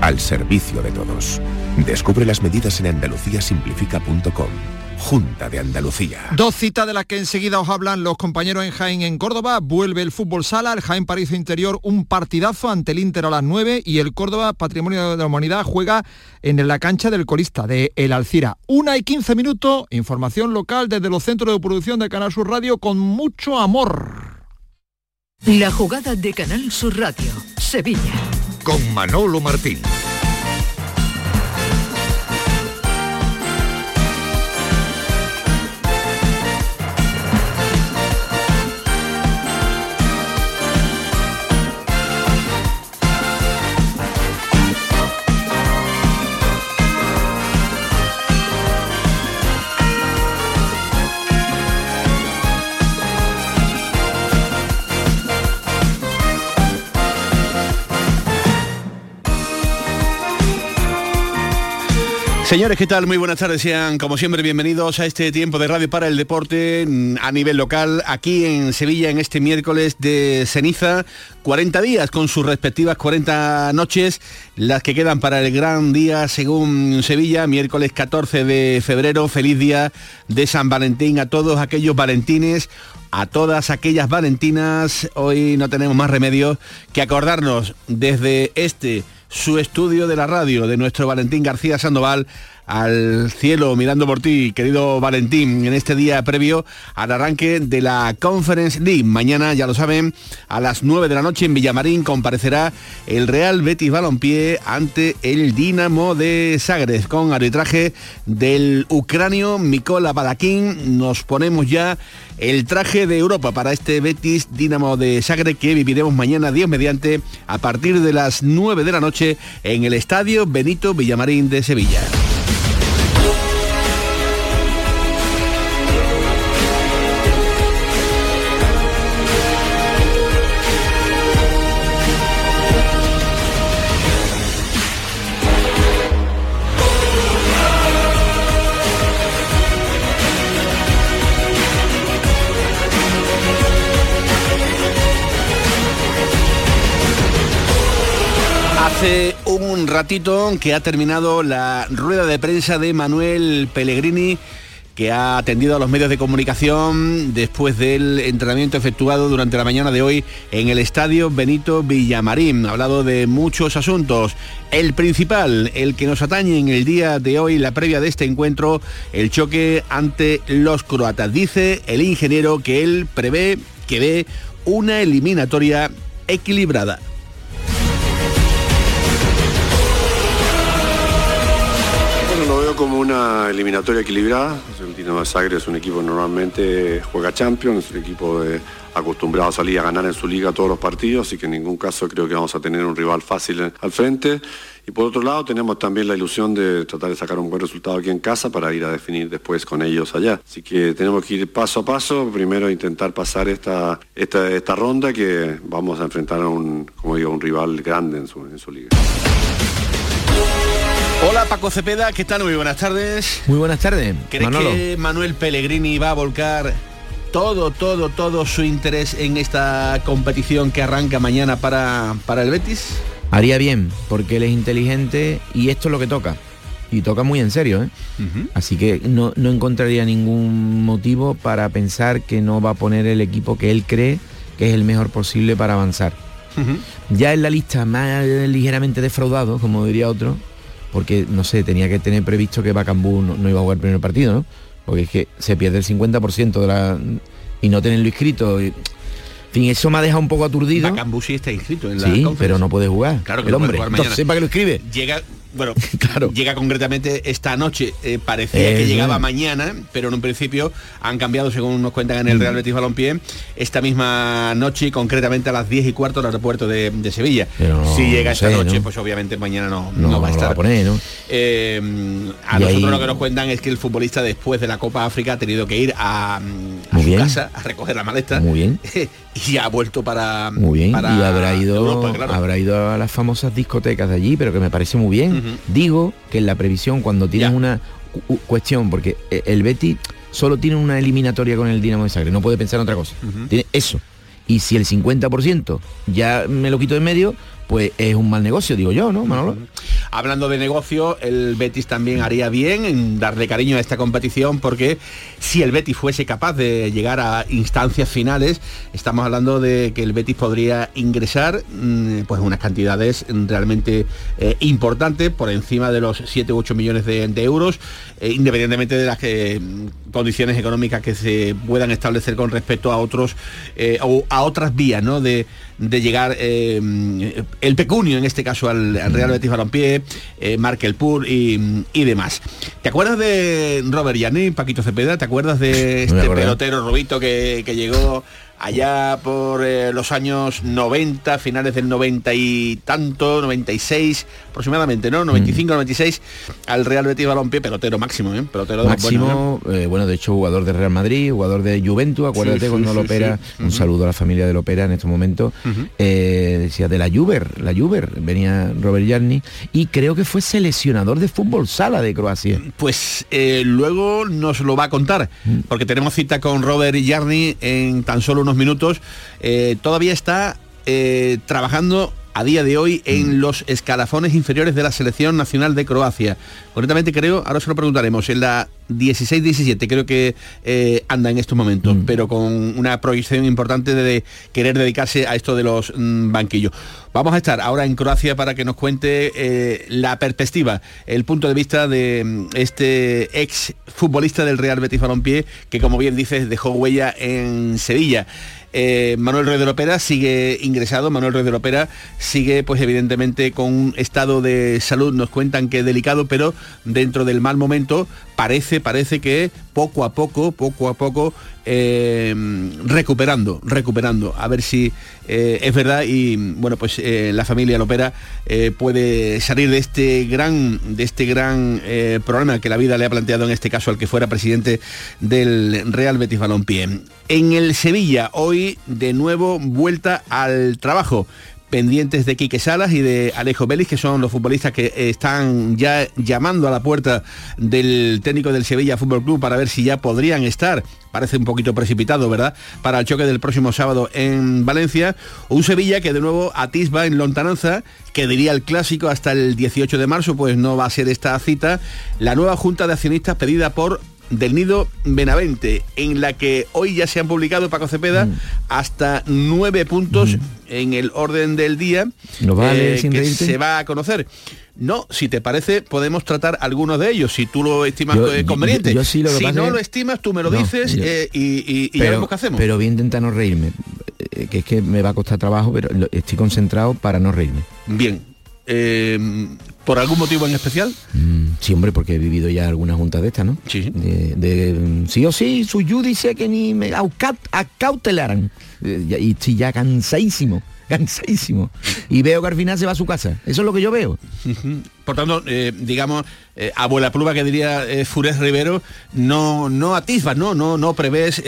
al servicio de todos. Descubre las medidas en andalucíasimplifica.com. Junta de Andalucía. Dos citas de las que enseguida os hablan los compañeros en Jaén en Córdoba. Vuelve el fútbol sala, el Jaén París Interior, un partidazo ante el Inter a las 9 y el Córdoba Patrimonio de la Humanidad juega en la cancha del colista de El Alcira. Una y 15 minutos, información local desde los centros de producción de Canal Sur Radio con mucho amor. La jugada de Canal Sur Radio, Sevilla. Con Manolo Martín. Señores, ¿qué tal? Muy buenas tardes. Sean, como siempre, bienvenidos a este tiempo de radio para el deporte a nivel local, aquí en Sevilla, en este miércoles de ceniza. 40 días con sus respectivas 40 noches, las que quedan para el gran día según Sevilla, miércoles 14 de febrero. Feliz día de San Valentín a todos aquellos valentines a todas aquellas valentinas. Hoy no tenemos más remedio que acordarnos desde este su estudio de la radio de nuestro Valentín García Sandoval al cielo mirando por ti, querido Valentín, en este día previo al arranque de la Conference League. Mañana, ya lo saben, a las 9 de la noche en Villamarín comparecerá el Real Betis Balompié ante el Dinamo de Zagreb con arbitraje del ucranio Mikola Balakin. Nos ponemos ya el traje de Europa para este Betis Dinamo de Zagreb que viviremos mañana 10 mediante a partir de las 9 de la noche en el Estadio Benito Villamarín de Sevilla. Ratito que ha terminado la rueda de prensa de Manuel Pellegrini que ha atendido a los medios de comunicación después del entrenamiento efectuado durante la mañana de hoy en el estadio Benito Villamarín. Ha hablado de muchos asuntos. El principal, el que nos atañe en el día de hoy, la previa de este encuentro, el choque ante los croatas. Dice el ingeniero que él prevé que ve una eliminatoria equilibrada. Como una eliminatoria equilibrada. El Dinamo de Zagreb es un equipo que normalmente juega Champions, es un equipo acostumbrado a salir a ganar en su liga todos los partidos, así que en ningún caso creo que vamos a tener un rival fácil al frente. Y por otro lado tenemos también la ilusión de tratar de sacar un buen resultado aquí en casa para ir a definir después con ellos allá. Así que tenemos que ir paso a paso, primero intentar pasar esta, esta, esta ronda que vamos a enfrentar a un, como digo, un rival grande en su, en su liga. Hola Paco Cepeda, ¿qué tal? Muy buenas tardes. Muy buenas tardes. ¿Crees que Manuel Pellegrini va a volcar todo, todo, todo su interés en esta competición que arranca mañana para, para el Betis? Haría bien, porque él es inteligente y esto es lo que toca. Y toca muy en serio, ¿eh? Así que no, encontraría ningún motivo para pensar que no va a poner el equipo que él cree que es el mejor posible para avanzar. Ya en la lista más ligeramente defraudado, como diría otro, porque, no sé, tenía que tener previsto que Bacambú no, iba a jugar el primer partido, ¿no? Porque es que se pierde el 50% de la... y no tenerlo inscrito. Y, en fin, eso me ha dejado un poco aturdido. Bacambú sí está inscrito en la Sí, pero no puede jugar. Claro que el no hombre. Puede jugar Entonces, ¿para qué lo escribe? Llega bueno, claro. llega concretamente esta noche. Eh, parecía que llegaba mañana, pero en un principio han cambiado, según nos cuentan en el mm. Real Betis Balompié, esta misma noche, concretamente a las 10 y cuarto, al aeropuerto de, Sevilla. si llega esta noche, pues obviamente mañana no, va a estar. Eh, a, nosotros lo que nos cuentan es que el futbolista después de la Copa África ha tenido que ir a, su casa a recoger la maleta. Muy bien. y ha vuelto para. Muy bien. y habrá ido, habrá ido a las famosas discotecas de allí, pero que me parece muy bien. Digo que en la previsión, cuando tienes una cuestión, porque e, el Betty solo tiene una eliminatoria con el Dinamo de Zagreb, no puede pensar en otra cosa. Tiene eso. Y si el 50% ya me lo quito de medio, pues es un mal negocio, digo yo, ¿no, Manolo? Hablando de negocio, el Betis también haría bien en darle cariño a esta competición porque si el Betis fuese capaz de llegar a instancias finales, estamos hablando de que el Betis podría ingresar mm, pues unas cantidades realmente eh, importantes por encima de los 7 u 8 millones de, euros, eh, independientemente de las mm, condiciones económicas que se puedan establecer con respecto a otros eh, o a otras vías ¿no? de, de llegar el pecunio, en este caso al, Real Betis Balompié, eh, Markel Pur y, y, demás. ¿Te acuerdas de Robert Yanni, Paquito Cepeda? ¿Te acuerdas de este pelotero Rubito que, que llegó allá por eh, los años 90, finales del 90 y tanto, 96 aproximadamente, ¿no? 95, 96 al Real Betis Balompié, pelotero máximo, ¿eh? Pelotero máximo, ¿eh? Eh, bueno, de hecho jugador de Real Madrid, jugador de Juventus, acuérdate cuando lo opera, un saludo a la familia de Lopera en estos momentos, decía de la Juver, la Juver, venía Robert Jarni y creo que fue seleccionador de fútbol sala de Croacia. Pues luego nos lo va a contar, mm. porque tenemos cita con Robert Jarni en tan solo minutos, eh, todavía está eh, trabajando a día de hoy en mm. los escalafones inferiores de la selección nacional de Croacia. Correctamente creo, ahora se lo preguntaremos, en la 16-17 creo que eh, anda en estos momentos, mm. pero con una proyección importante de, querer dedicarse a esto de los mm, banquillos. Vamos a estar ahora en Croacia para que nos cuente la perspectiva, el punto de vista de este ex futbolista del Real Betis Balompié, que como bien dices dejó huella en Sevilla. Eh, Manuel Ruiz de Lopera sigue ingresado, Manuel Ruiz de Lopera sigue pues evidentemente con un estado de salud, nos cuentan que es delicado, pero dentro del mal momento parece, parece que poco a poco, poco a poco, eh, recuperando, recuperando, a ver si eh, es verdad y bueno, pues la familia Lopera puede salir de este gran, de este gran problema que la vida le ha planteado en este caso al que fuera presidente del Real Betis Balompié. En el Sevilla, hoy de nuevo vuelta al trabajo pendientes de Quique Salas y de Alejo Vélez, que son los futbolistas que están ya llamando a la puerta del técnico del Sevilla Fútbol Club para ver si ya podrían estar. Parece un poquito precipitado, ¿verdad? Para el choque del próximo sábado en Valencia. Un Sevilla que de nuevo atisba en lontananza, que diría el clásico hasta el 18 de marzo, pues no va a ser esta cita. La nueva junta de accionistas pedida por del Nido Benavente, en la que hoy ya se han publicado, Paco Cepeda, mm. hasta nueve puntos mm. en el orden del día ¿No vale, eh, que se va a conocer. No, si te parece, podemos tratar algunos de ellos, si tú lo estimas conveniente. si no lo estimas, tú me lo dices eh, y, ya vemos qué hacemos. Pero voy a intentar no reírme, eh, que es que me va a costar trabajo, pero estoy concentrado para no reírme. Bien, eh, ¿Por algún motivo en especial? Mm, sí, hombre, porque he vivido ya algunas juntas de estas, ¿no? Sí. De, sí o sí, su dice que ni me acautelaran. Eh, y estoy ya cansadísimo cansadísimo. Y veo que al final se va a su casa. Eso es lo que yo veo. Por tanto, eh, digamos, eh, abuela pluma que diría eh, Fures Rivero, no, no atisbas, no, no, no prevés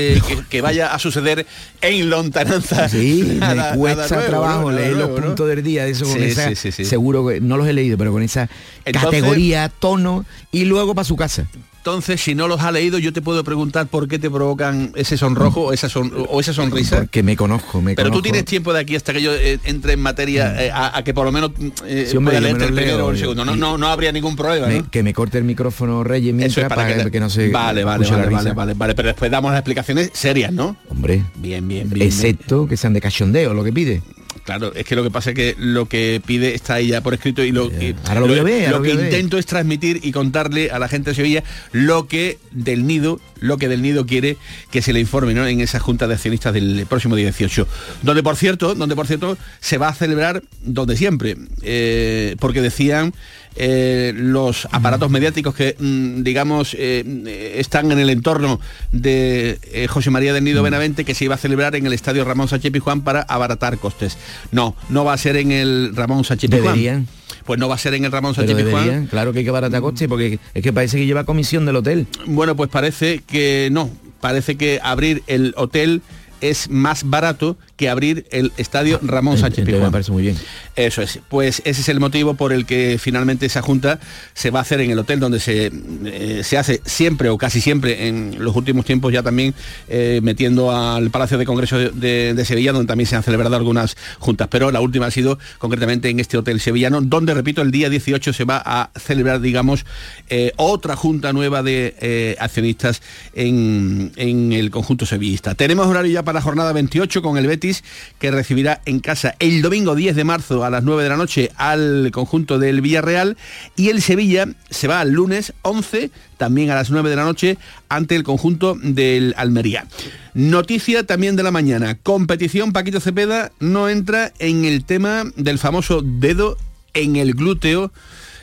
que, vaya a suceder en lontananza. Sí, me cuesta trabajo leer los puntos del día, eso con esa, seguro que no los he leído, pero con esa categoría, tono y luego para su casa. Entonces, si no los ha leído, yo te puedo preguntar por qué te provocan ese sonrojo o esa, o esa sonrisa. Porque me conozco, me Pero tú tienes tiempo de aquí hasta que yo eh, entre en materia mm. eh, a, que por lo menos eh, pueda leerte el primero o el segundo. No, no, no, habría ningún problema. Que me corte el micrófono Reyes mientras para, que, no se vale, vale, vale, vale, vale, vale, pero después damos las explicaciones serias, ¿no? Hombre. Bien, bien, bien. Excepto que sean de cachondeo lo que pide. Claro, es que lo que pasa es que lo que pide está ahí ya por escrito y lo, ahora lo, lo, que intento es transmitir y contarle a la gente de Sevilla lo que del nido, lo que del nido quiere que se le informe en esa junta de accionistas del próximo día 18. Donde por cierto, donde por cierto se va a celebrar donde siempre, eh, porque decían eh, los aparatos mediáticos que, mm, digamos, eh, están en el entorno de eh, José María del Nido Benavente, que se iba a celebrar en el Estadio Ramón Sánchez Pizjuán para abaratar costes. No, no va a ser en el Ramón Sánchez Pizjuán. Pues no va a ser en el Ramón Sánchez Pizjuán. Claro que hay que abaratar costes, porque es que parece que lleva comisión del hotel. Bueno, pues parece que no. Parece que abrir el hotel es más barato que abrir el estadio Ramón Sánchez Entonces me parece muy bien. Eso es. Pues ese es el motivo por el que finalmente esa junta se va a hacer en el hotel donde se, eh, se hace siempre o casi siempre en los últimos tiempos ya también eh, metiendo al Palacio de Congreso de, Sevilla donde también se han celebrado algunas juntas. Pero la última ha sido concretamente en este hotel sevillano donde, repito, el día 18 se va a celebrar, digamos, eh, otra junta nueva de accionistas en, en el conjunto sevillista. Tenemos horario ya para la jornada 28 con el Betis que recibirá en casa el domingo 10 de marzo a las 9 de la noche al conjunto del Villarreal y el Sevilla se va al lunes 11 también a las 9 de la noche ante el conjunto del Almería. Noticia también de la mañana. Competición Paquito Cepeda no entra en el tema del famoso dedo en el glúteo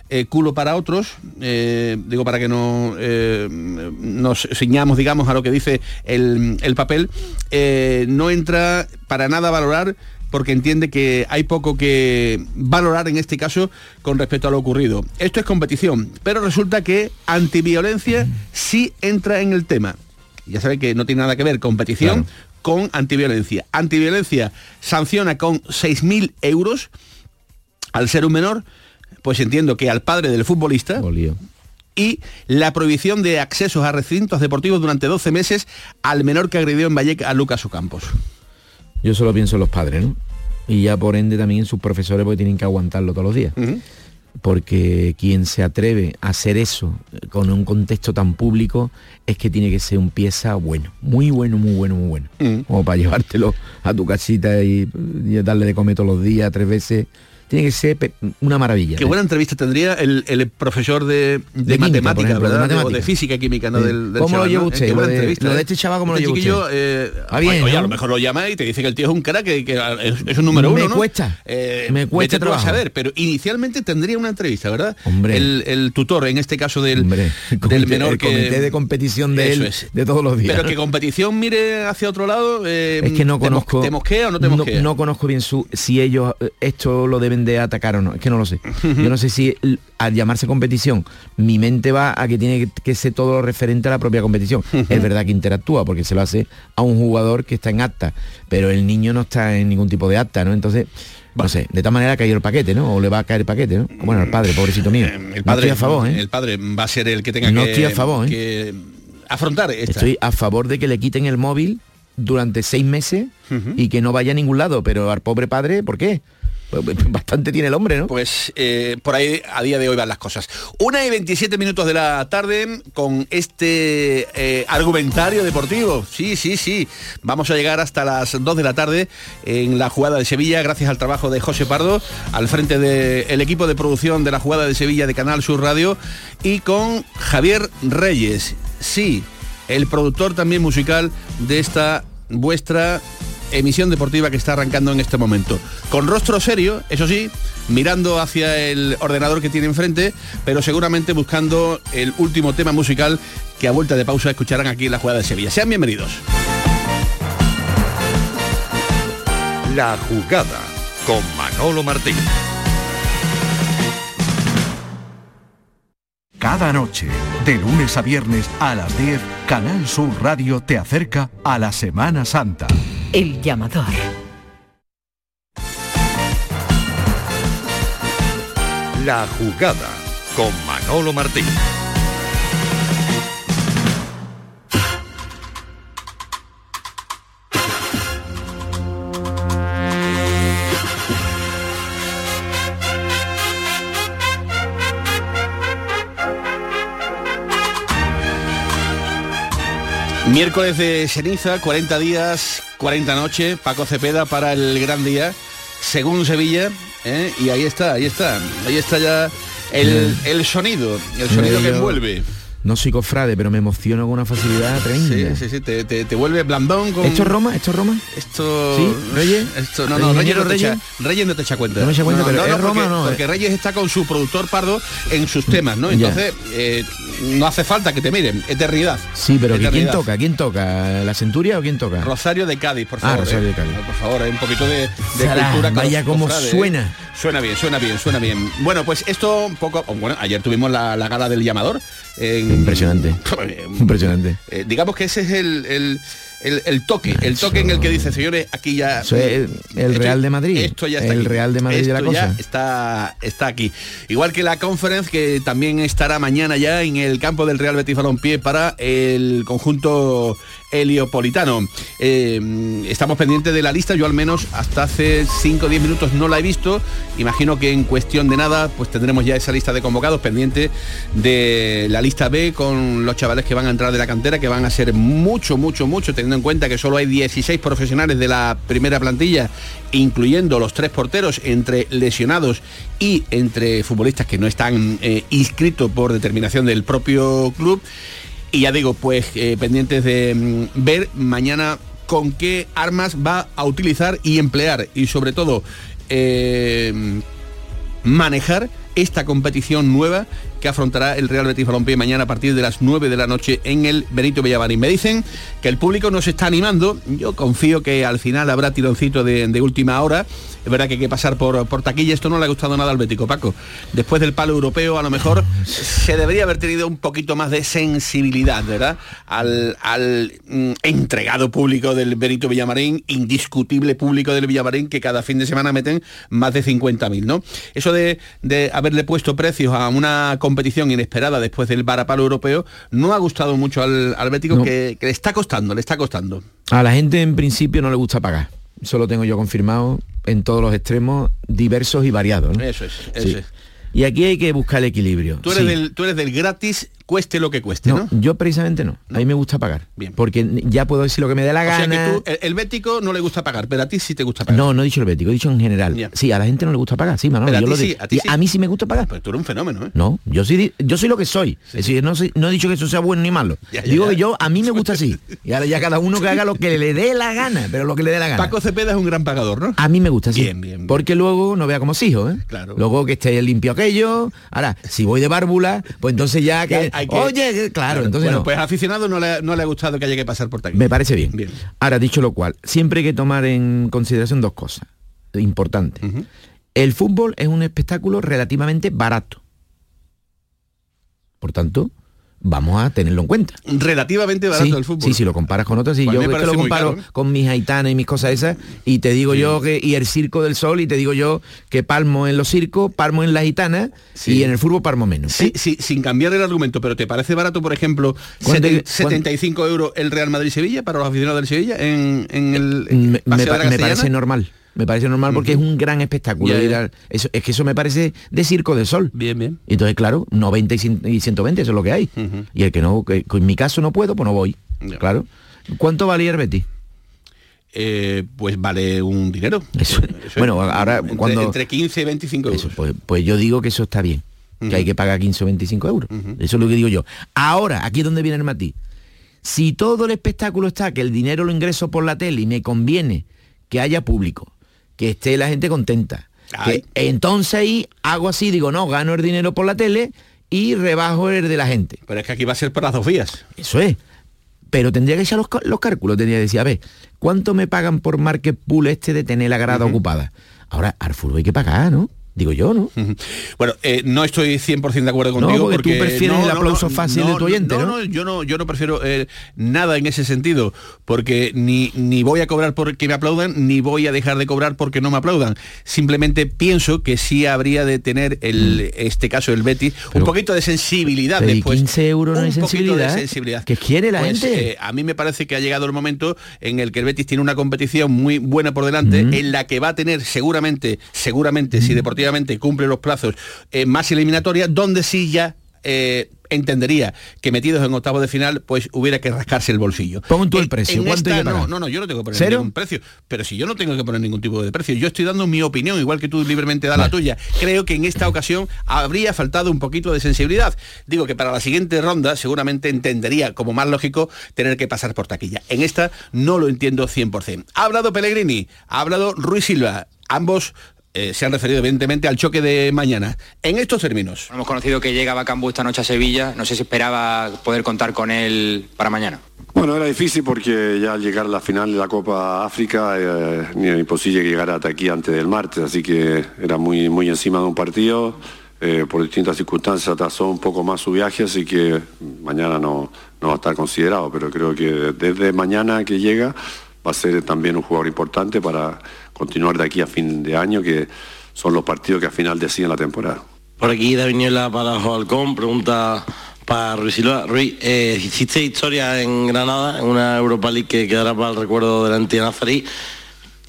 eh, culo para otros, eh, digo para que no eh, nos ciñamos, digamos, a lo que dice el, el papel, no entra para nada a valorar porque entiende que hay poco que valorar en este caso con respecto a lo ocurrido. Esto es competición, pero resulta que antiviolencia sí entra en el tema. Ya sabe que no tiene nada que ver competición Claro. con antiviolencia. Antiviolencia sanciona con 6.000 euros al ser un menor, pues entiendo que al padre del futbolista Bolío. y la prohibición de accesos a recintos deportivos durante 12 meses al menor que agredió en Vallecas a Lucas Ocampos. Yo solo pienso en los padres, ¿no? Y ya por ende también sus profesores porque tienen que aguantarlo todos los días. Porque quien se atreve a hacer eso eh, con un contexto tan público es que tiene que ser un pieza bueno, muy bueno, muy bueno, muy bueno. Como para llevártelo a tu casita y, y darle de comer todos los días, tres veces. Tiene que ser una maravilla. Qué ¿eh? buena entrevista tendría el, el profesor de, de De química, por matemática, ejemplo, de matemática. O de física y química, ¿no? Del, del ¿Cómo lo lleva usted? Qué buena Lo de- entrevista, lo de ¿eh? este chaval, ¿cómo lo Este lleva chiquillo, usted? eh, Ah, bien, oye, a lo mejor lo llama y te dice que el tío es un cara que, que es, un número Me uno, ¿no? cuesta, Eh, me cuesta trabajo. saber, pero inicialmente tendría una entrevista, ¿verdad? Hombre. El, el tutor, en este caso del, Hombre, comité- del menor el que... comité de competición de él es. de todos los días. Pero que competición mire hacia otro lado, eh, es que no ¿te mos- conozco ¿Te mosquea o no te mosquea? no conozco bien su si ellos eh, esto lo deben de atacar o no. Es que no lo sé. Yo no sé si al llamarse competición mi mente va a que tiene que- ser todo lo referente a la propia competición. Es verdad que interactúa porque se lo hace a un jugador que está en acta pero el niño no está en ningún tipo de acta no entonces no sé de tal manera ha caído el paquete no o le va a caer el paquete no bueno el padre pobrecito mío. Eh, el No padre, estoy a favor ¿eh? el padre va a ser el que tenga No que, estoy a favor, ¿eh? que afrontar esta. Estoy a favor de que le quiten el móvil durante seis meses y que no vaya a ningún lado, pero al pobre padre, ¿por qué? Bastante tiene el hombre, ¿no? Pues eh, por ahí a día de hoy van las cosas. Una y 27 minutos de la tarde con este eh, argumentario deportivo. Sí, sí, sí. Vamos a llegar hasta las 2 de la tarde en la jugada de Sevilla, gracias al trabajo de José Pardo, al frente del equipo de producción de la jugada de Sevilla de Canal Sur Radio y con Javier Reyes. Sí, el productor también musical de esta vuestra emisión deportiva que está arrancando en este momento. Con rostro serio, eso sí, mirando hacia el ordenador que tiene enfrente, pero seguramente buscando el último tema musical que a vuelta de pausa escucharán aquí en la jugada de Sevilla. Sean bienvenidos. La jugada con Manolo Martín. Cada noche, de lunes a viernes a las 10, Canal Sur Radio te acerca a la Semana Santa. El llamador. La jugada con Manolo Martín. Miércoles de ceniza, 40 días, 40 noches, Paco Cepeda para el gran día, según Sevilla, ¿eh? y ahí está, ahí está, ahí está ya el, el sonido, el sonido que envuelve. No soy cofrade, pero me emociono con una facilidad tremenda. Sí, sí, sí, te, te- te vuelve blandón con... ¿Esto es Roma? ¿Esto es Roma? Esto... ¿Sí? ¿Reyes? Esto, no, ¿El no, Reyes no, te Reyes? echa, Reyes no te echa cuenta. No me echa cuenta, pero ¿es Roma porque, no? Porque Reyes está con su productor Pardo en sus temas, ¿no? Entonces, eh, no hace falta que te miren, eternidad. Sí, pero ¿que ¿quién Eternidad. toca? ¿Quién toca? ¿La Centuria o quién toca? Rosario de Cádiz, por Ah, favor. Rosario eh. de Cádiz. Por favor, eh, un poquito de, de Sará, cultura. vaya co- como eh. suena. Suena bien, suena bien, suena bien. Bueno, pues esto un poco... Bueno, ayer tuvimos la, la gala del llamador. en- Impresionante. Impresionante. Eh, digamos que ese es el, el- el- el toque, el toque en el que dice, señores, aquí ya... Eso es el- esto- Real de Madrid. Esto ya está El aquí. Real de Madrid de la Esto ya cosa. está, está aquí. Igual que la conference que también estará mañana ya en el campo del Real Betis Balompié para el conjunto heliopolitano. Eh, estamos pendientes de la lista, yo al menos hasta hace 5 o 10 minutos no la he visto. Imagino que en cuestión de nada pues tendremos ya esa lista de convocados pendiente de la lista B con los chavales que van a entrar de la cantera, que van a ser mucho, mucho, mucho, teniendo en cuenta que solo hay 16 profesionales de la primera plantilla, incluyendo los tres porteros entre lesionados y entre futbolistas que no están eh, inscritos por determinación del propio club. Y ya digo, pues eh, pendientes de mm, ver mañana con qué armas va a utilizar y emplear y sobre todo eh, manejar esta competición nueva que afrontará el Real Betis Balompié mañana a partir de las 9 de la noche en el Benito Villamarín. Me dicen que el público nos está animando, yo confío que al final habrá tironcito de, de última hora, es verdad que hay que pasar por, por taquilla, esto no le ha gustado nada al Bético, Paco. Después del palo europeo a lo mejor se debería haber tenido un poquito más de sensibilidad, ¿verdad? Al, al, mm, entregado público del Benito Villamarín, indiscutible público del Villamarín, que cada fin de semana meten más de 50.000, ¿no? Eso de, de haberle puesto precios a una competición inesperada después del varapalo europeo no ha gustado mucho al, al Bético, No. que, que le está costando, le está costando. A la gente en principio no le gusta pagar. Eso lo tengo yo confirmado en todos los extremos diversos y variados. ¿no? Eso es, eso Sí. es. Y aquí hay que buscar el equilibrio. Tú eres, Sí. del, tú eres del gratis, cueste lo que cueste, ¿no? No, yo precisamente no. A mí me gusta pagar. Bien. Porque ya puedo decir lo que me dé la O sea gana. que tú, el, el bético no le gusta pagar, pero a ti sí te gusta pagar. No, no he dicho el bético, he dicho en general. Sí, a la gente no le gusta pagar, sí, Manolo, Pero a yo ti lo sí, a ti sí. a mí sí me gusta pagar. Pues tú eres un fenómeno, ¿eh? No, yo soy yo soy lo que soy. Es decir, no, soy- no he dicho que eso sea bueno ni malo. Ya, ya, Digo ya. que yo a mí me gusta así. Y ahora ya cada uno que haga lo que le dé la gana, pero lo que le dé la gana. Paco Cepeda es un gran pagador, ¿no? A mí me gusta así. Bien, bien, bien. Porque luego no vea como hijo, ¿eh? Claro. Luego que esté limpio aquello. Ahora, si voy de bárbula, pues entonces ya que. Hay que- Oye, claro, entonces bueno, no. pues aficionado no le, no le ha gustado que haya que pasar por taquilla. Me parece bien. Bien. Ahora, dicho lo cual, siempre hay que tomar en consideración dos cosas importantes. El fútbol es un espectáculo relativamente barato. Por tanto, vamos a tenerlo en cuenta. Relativamente barato sí, el fútbol. Sí, si lo comparas con otras, sí, Pues yo es que lo comparo caro, ¿eh? con mis haitanas y mis cosas esas, y te digo yo que, y el circo del sol, y te digo yo que palmo en los circos, palmo en las gitanas, Sí. y en el fútbol palmo menos. Sí, sí, sin cambiar el argumento, pero ¿te parece barato, por ejemplo, ¿Cuánto- seten- cuánto- 75 euros el Real Madrid-Sevilla para los aficionados del Sevilla en, en el en me, parece normal. Me parece normal porque es un gran espectáculo. Al- eso- es que eso me parece de circo del sol. Bien, bien. Entonces, claro, 90 y, y 120, eso es lo que hay. Y el que no, que, en mi caso no puedo, pues no voy. Claro. ¿Cuánto valía el Betis? Eh, pues vale un dinero. Eso- bueno, ahora entre, cuando- entre 15 y 25 euros. Eso, pues, pues yo digo que eso está bien. Que hay que pagar 15 o 25 euros. Eso es lo que digo yo. Ahora, aquí es donde viene el matiz. Si todo el espectáculo está, que el dinero lo ingreso por la tele y me conviene que haya público, que esté la gente contenta, que entonces ahí hago así, digo, no, gano el dinero por la tele y rebajo el de la gente. Pero es que aquí va a ser por las dos vías. Eso es. Pero tendría que echar los cálculos, tendría que decir, a ver, ¿cuánto me pagan por market pool este de tener la grada ocupada? Ahora, al fútbol hay que pagar, ¿no? Digo yo, ¿no? Bueno, eh, no estoy 100% de acuerdo No, contigo porque tú prefieres el aplauso fácil de tu oyente, ¿no? yo no, yo no prefiero eh, nada en ese sentido, porque ni, ni voy a cobrar porque me aplaudan, ni voy a dejar de cobrar porque no me aplaudan. Simplemente pienso que sí habría de tener el, este caso el Betis un Mm. Poquito de sensibilidad pero ¿y después. 15 euros no hay poquito de sensibilidad? sensibilidad. ¿Qué quiere la Pues, gente? eh, a mí me parece que ha llegado el momento en el que el Betis tiene una competición muy buena por delante, Mm. en la que va a tener seguramente, seguramente, si cumple los plazos, eh, más eliminatorias, donde sí ya eh, entendería que metidos en octavos de final, pues hubiera que rascarse el bolsillo. Pon tú el precio, en ¿cuánto esta, no, no, no, yo no tengo que poner ¿Cero? ningún precio. Pero si yo no tengo que poner ningún tipo de precio, yo estoy dando mi opinión, igual que tú libremente das la tuya. Creo que en esta ocasión habría faltado un poquito de sensibilidad. Digo que para la siguiente ronda seguramente entendería como más lógico tener que pasar por taquilla. En esta no lo entiendo 100%. Ha hablado Pellegrini, ha hablado Ruiz Silva, ambos eh, se han referido evidentemente al choque de mañana. En estos términos. Hemos conocido que llega Bacambú esta noche a Sevilla. No sé si esperaba poder contar con él para mañana. Bueno, era difícil porque ya al llegar a la final de la Copa África eh, era imposible llegar hasta aquí antes del martes, así que era muy, muy encima de un partido. Eh, por distintas circunstancias atrasó un poco más su viaje, así que mañana no, no va a estar considerado, pero creo que desde mañana que llega va a ser también un jugador importante para continuar de aquí a fin de año, que son los partidos que al final deciden la temporada. Por aquí Daviñuela para Joalcón, pregunta para Ruiz Silva. Ruiz, eh, hiciste historia en Granada, en una Europa League que quedará para el recuerdo de la nazarí,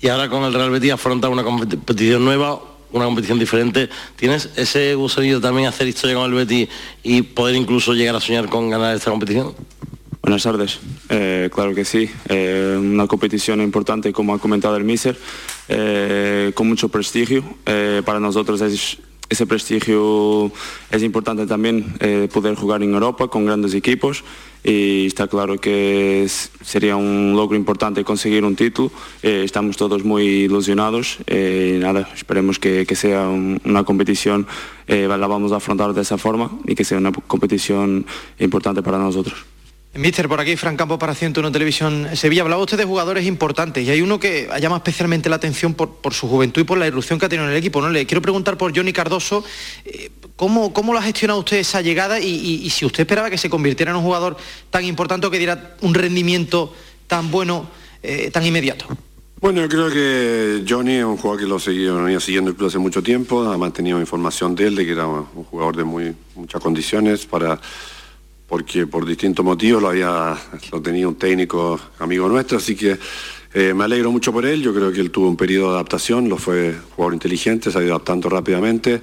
y ahora con el Real Betis afronta una competición nueva, una competición diferente. ¿Tienes ese gusanillo también hacer historia con el Betis y poder incluso llegar a soñar con ganar esta competición? Buenas tardes. Eh, claro que sí. Eh, una competición importante, como ha comentado el Miser, eh, con mucho prestigio. para nosotros es ese prestigio es importante también poder jugar en Europa con grandes equipos y está claro que sería un logro importante conseguir un título. Estamos todos muy ilusionados y nada, esperemos que, sea una competición, la vamos a afrontar de esa forma y que sea una competición importante para nosotros. Mister, por aquí, Fran Campo para 101 Televisión Sevilla. Hablaba usted de jugadores importantes y hay uno que llama especialmente la atención por, su juventud y por la irrupción que ha tenido en el equipo. ¿no? Le quiero preguntar por Johnny Cardoso, eh, ¿cómo, cómo lo ha gestionado usted esa llegada y, si usted esperaba que se convirtiera en un jugador tan importante o que diera un rendimiento tan bueno, eh, tan inmediato? Bueno, yo creo que Johnny es un jugador que lo seguía, venía siguiendo el club hace mucho tiempo, ha mantenido información de él, de que era un jugador de muy, muchas condiciones para porque por distintos motivos lo había lo tenía un técnico amigo nuestro, así que eh, me alegro mucho por él, yo creo que él tuvo un periodo de adaptación, lo fue jugador inteligente, se ha ido adaptando rápidamente,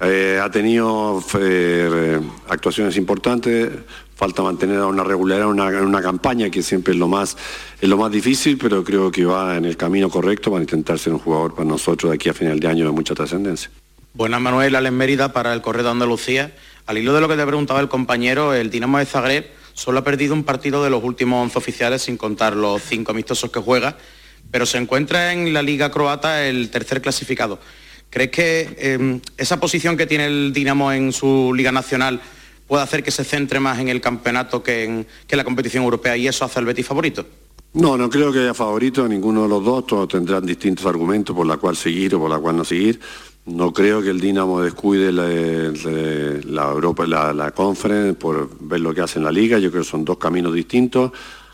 eh, ha tenido eh, actuaciones importantes, falta mantener una regularidad en una, campaña que siempre es lo más es lo más difícil, pero creo que va en el camino correcto para intentar ser un jugador para nosotros de aquí a final de año de mucha trascendencia. Buenas Manuel, Alex Mérida para el Correo de Andalucía. Al hilo de lo que te preguntaba el compañero, el Dinamo de Zagreb solo ha perdido un partido de los últimos 11 oficiales sin contar los cinco amistosos que juega, pero se encuentra en la Liga Croata el tercer clasificado. ¿Crees que em, esa posición que tiene el Dinamo en su Liga Nacional puede hacer que se centre más en el campeonato que en, la competición europea y eso hace al Betis favorito? No, no creo que haya favorito ninguno de los dos, todos tendrán distintos argumentos por la cual seguir o por la cual no seguir. No creo que el Dinamo descuide la, Europa, la, la Conference por ver lo que hace en la liga. Yo creo que son dos caminos distintos.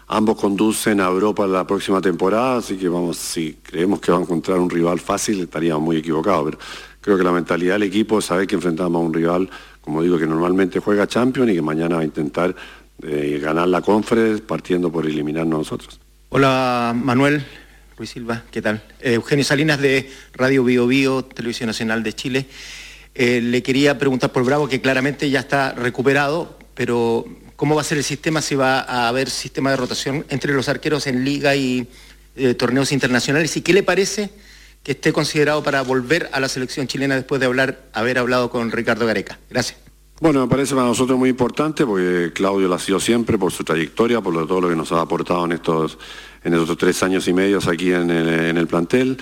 Ambos conducen a Europa la próxima temporada, así que vamos, si creemos que va a encontrar un rival fácil, estaríamos muy equivocados. Pero creo que la mentalidad del equipo es saber que enfrentamos a un rival, como digo, que normalmente juega Champions y que mañana va a intentar eh, ganar la Conference partiendo por eliminarnos nosotros. Hola Manuel, Luis Silva, ¿qué tal? Eh, Eugenio Salinas de Radio Bio Bio, Televisión Nacional de Chile. Eh, le quería preguntar por Bravo, que claramente ya está recuperado, pero ¿cómo va a ser el sistema? Si va a haber sistema de rotación entre los arqueros en liga y eh, torneos internacionales. ¿Y qué le parece que esté considerado para volver a la selección chilena después de haber hablado con Ricardo Gareca? Gracias. Bueno, me parece para nosotros muy importante porque Claudio lo ha sido siempre por su trayectoria, por todo lo que nos ha aportado en estos en estos tres años y medio aquí en el, plantel.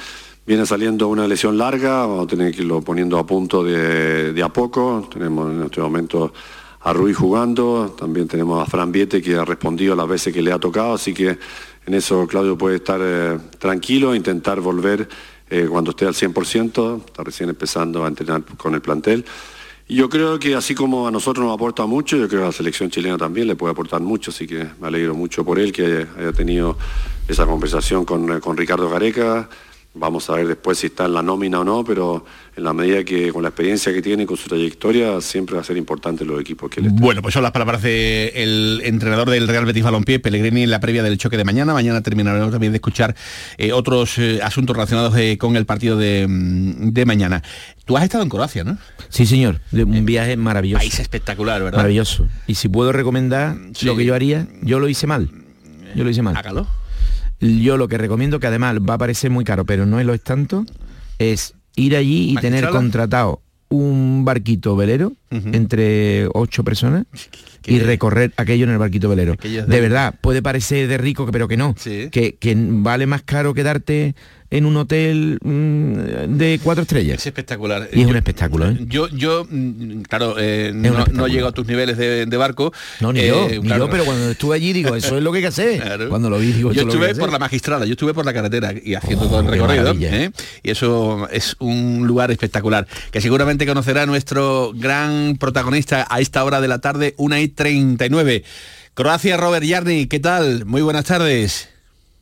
Viene saliendo una lesión larga, vamos a tener que irlo poniendo a punto de, a poco. Tenemos en este momento a Ruiz jugando, también tenemos a Fran Viete que ha respondido las veces que le ha tocado, así que en eso Claudio puede estar eh, tranquilo, intentar volver eh, cuando esté al 100%, está recién empezando a entrenar con el plantel. Yo creo que así como a nosotros nos aporta mucho, yo creo que a la selección chilena también le puede aportar mucho, así que me alegro mucho por él que haya, tenido esa conversación con, con Ricardo Gareca. Vamos a ver después si está en la nómina o no, pero en la medida que con la experiencia que tiene, con su trayectoria, siempre va a ser importante los equipos que él Bueno, pues son las palabras del entrenador del Real Betis Balompié, Pellegrini, en la previa del choque de mañana. Mañana terminaremos también de escuchar eh, otros eh, asuntos relacionados eh, con el partido mm, de, mañana. Tú has estado en Croacia, ¿no? Sí, señor. Un viaje maravilloso. País espectacular, ¿verdad? Maravilloso. Y si puedo recomendar lo que yo haría, yo lo hice mal. Yo lo hice mal. Hágalo. Yo lo que recomiendo, que además va a parecer muy caro, pero no lo es tanto, es ir allí y tener contratado un barquito velero entre ocho personas y recorrer aquello en el barquito velero. De de- verdad, puede parecer de rico, pero que no. Sí. Que, que vale más caro quedarte en un hotel mm, de cuatro estrellas. Es espectacular. Y es Yo- un espectáculo, ¿eh? Yo, yo mm, claro, eh, no, llego a tus niveles de, de barco. No, ni Eh, yo, ni claro. yo, pero cuando estuve allí digo, eso es lo que hay que hacer. Claro. Cuando lo vi, digo, yo lo que estuve por la magistrala, yo estuve por la carretera y haciendo todo el recorrido. ¿eh? Y eso es un lugar espectacular que seguramente conocerá nuestro gran protagonista a esta hora de la tarde, una y 39. Croacia, Robert Yarni, ¿qué tal? Muy buenas tardes.